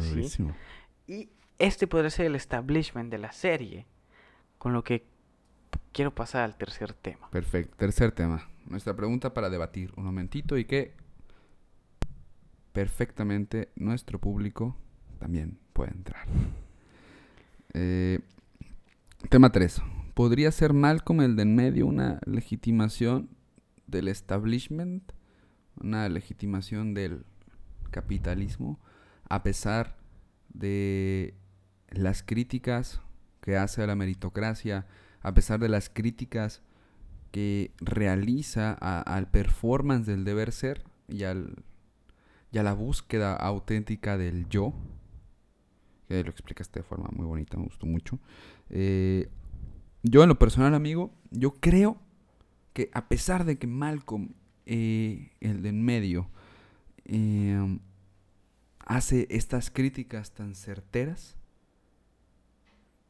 Sí. Y este podría ser el establishment de la serie, con lo que quiero pasar al tercer tema. Perfecto. Tercer tema. Nuestra pregunta para debatir un momentito y que perfectamente nuestro público también puede entrar. Eh, tema 3. ¿Podría ser Malcolm el de en medio una legitimación del establishment? Una legitimación del capitalismo a pesar de las críticas que hace a la meritocracia, a pesar de las críticas que realiza al performance del deber ser y, al, a la búsqueda auténtica del yo, que lo explicaste de forma muy bonita, me gustó mucho. Eh, yo en lo personal, amigo, yo creo que a pesar de que Malcolm, eh, el de en medio, eh, hace estas críticas tan certeras,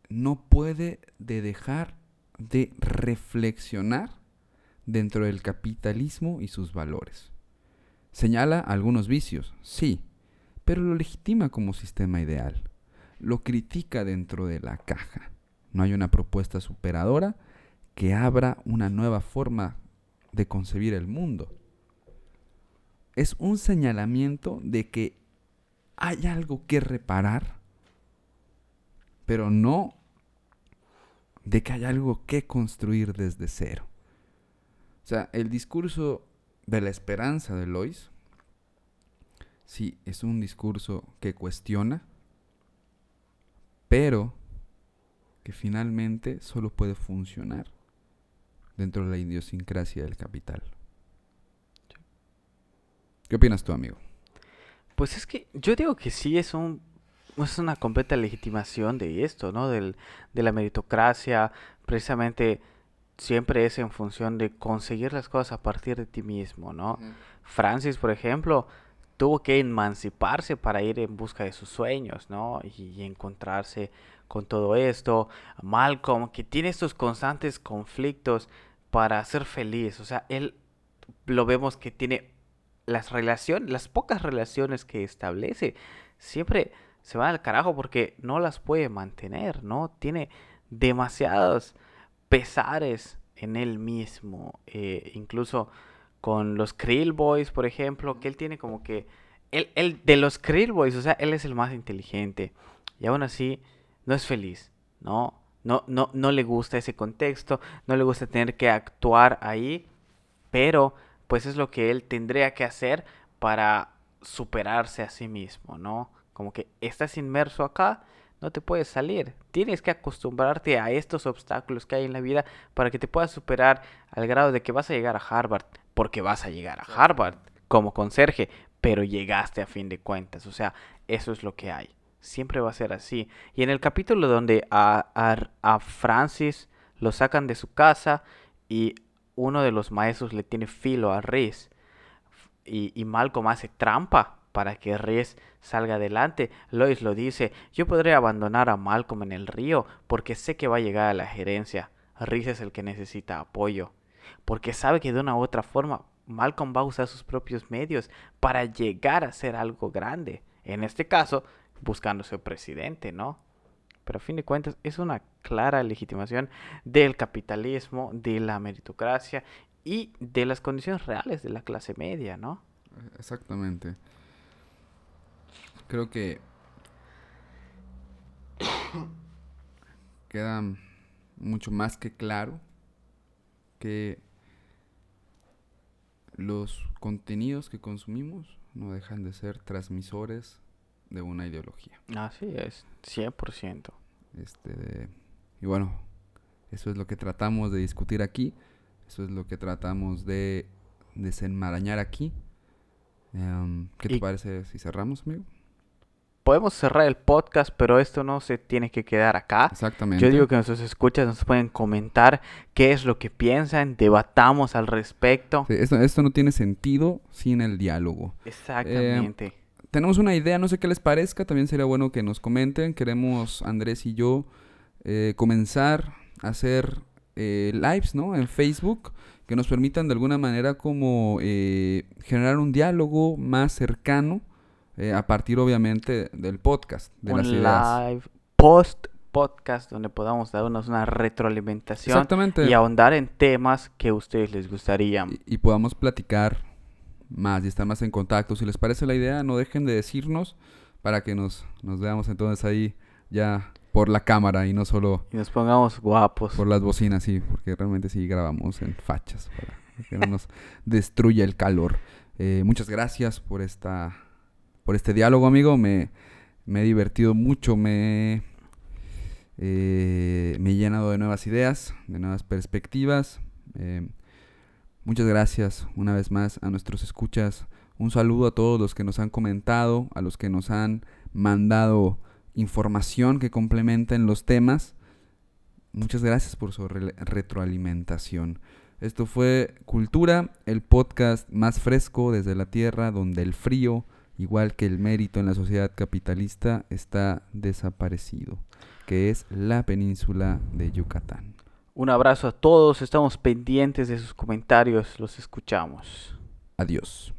no puede de dejar de reflexionar dentro del capitalismo y sus valores. Señala algunos vicios, sí, pero lo legitima como sistema ideal. Lo critica dentro de la caja. No hay una propuesta superadora que abra una nueva forma de concebir el mundo. Es un señalamiento de que hay algo que reparar, pero no de que hay algo que construir desde cero. O sea, el discurso de la esperanza de Lois, sí, es un discurso que cuestiona, pero que finalmente solo puede funcionar dentro de la idiosincrasia del capital. ¿Qué opinas tú, amigo? Pues es que yo digo que sí es un es una completa legitimación de esto, ¿no? Del, de la meritocracia, precisamente siempre es en función de conseguir las cosas a partir de ti mismo, ¿no? Francis, por ejemplo, tuvo que emanciparse para ir en busca de sus sueños, ¿no? Y, y encontrarse con todo esto. Malcolm, que tiene estos constantes conflictos para ser feliz, o sea, él lo vemos que tiene las relaciones, las pocas relaciones que establece, siempre se van al carajo porque no las puede mantener, ¿no? Tiene demasiados pesares en él mismo, eh, incluso con los Krill Boys, por ejemplo, que él tiene como que, él- de los Krill Boys, o sea, él es el más inteligente y aún así no es feliz, ¿no? No, no, no le gusta ese contexto, no le gusta tener que actuar ahí, pero pues es lo que él tendría que hacer para superarse a sí mismo, ¿no? Como que estás inmerso acá, no te puedes salir. Tienes que acostumbrarte a estos obstáculos que hay en la vida para que te puedas superar al grado de que vas a llegar a Harvard, porque vas a llegar a Harvard como conserje, pero llegaste a fin de cuentas. O sea, eso es lo que hay. Siempre va a ser así. Y en el capítulo donde a, a- a Francis lo sacan de su casa y uno de los maestros le tiene filo a Reese y, y Malcolm hace trampa para que Reese salga adelante. Lois lo dice, yo podré abandonar a Malcolm en el río porque sé que va a llegar a la gerencia. Reese es el que necesita apoyo, porque sabe que de una u otra forma Malcolm va a usar sus propios medios para llegar a ser algo grande. En este caso, buscando ser presidente, ¿no? Pero a fin de cuentas es una clara legitimación del capitalismo, de la meritocracia y de las condiciones reales de la clase media, ¿no? Exactamente. Creo que queda mucho más que claro que los contenidos que consumimos no dejan de ser transmisores de una ideología. Así es, 100%. Este, y bueno, eso es lo que tratamos de discutir aquí. Eso es lo que tratamos de desenmarañar aquí. Em, ¿Qué te parece si cerramos, amigo? Podemos cerrar el podcast, pero esto no se tiene que quedar acá. Exactamente. Yo digo que nuestros escuchas nos pueden comentar qué es lo que piensan, debatamos al respecto. Sí, esto, esto no tiene sentido sin el diálogo. Exactamente. Tenemos una idea, no sé qué les parezca, también sería bueno que nos comenten. Queremos, Andrés y yo, eh, comenzar a hacer eh, lives, ¿no? En Facebook, que nos permitan de alguna manera como eh, generar un diálogo más cercano eh, a partir obviamente del podcast, de las Un ideas. live post podcast donde podamos darnos una retroalimentación Exactamente. y ahondar en temas que a ustedes les gustaría. y, y podamos platicar más y estar más en contacto. Si les parece la idea, no dejen de decirnos para que nos, nos veamos entonces ahí ya por la cámara y no solo Y nos pongamos guapos. por las bocinas, sí, porque realmente sí grabamos en fachas para que no nos destruya el calor. Eh, muchas gracias por esta por este diálogo, amigo. Me, me he divertido mucho, me, eh, me he llenado de nuevas ideas, de nuevas perspectivas. Eh, muchas gracias una vez más a nuestros escuchas. Un saludo a todos los que nos han comentado, a los que nos han mandado información que complementen los temas. Muchas gracias por su re- retroalimentación. Esto fue Cultura, el podcast más fresco desde la Tierra, donde el frío, igual que el mérito en la sociedad capitalista, está desaparecido, que es la península de Yucatán. Un abrazo a todos, estamos pendientes de sus comentarios, los escuchamos. Adiós.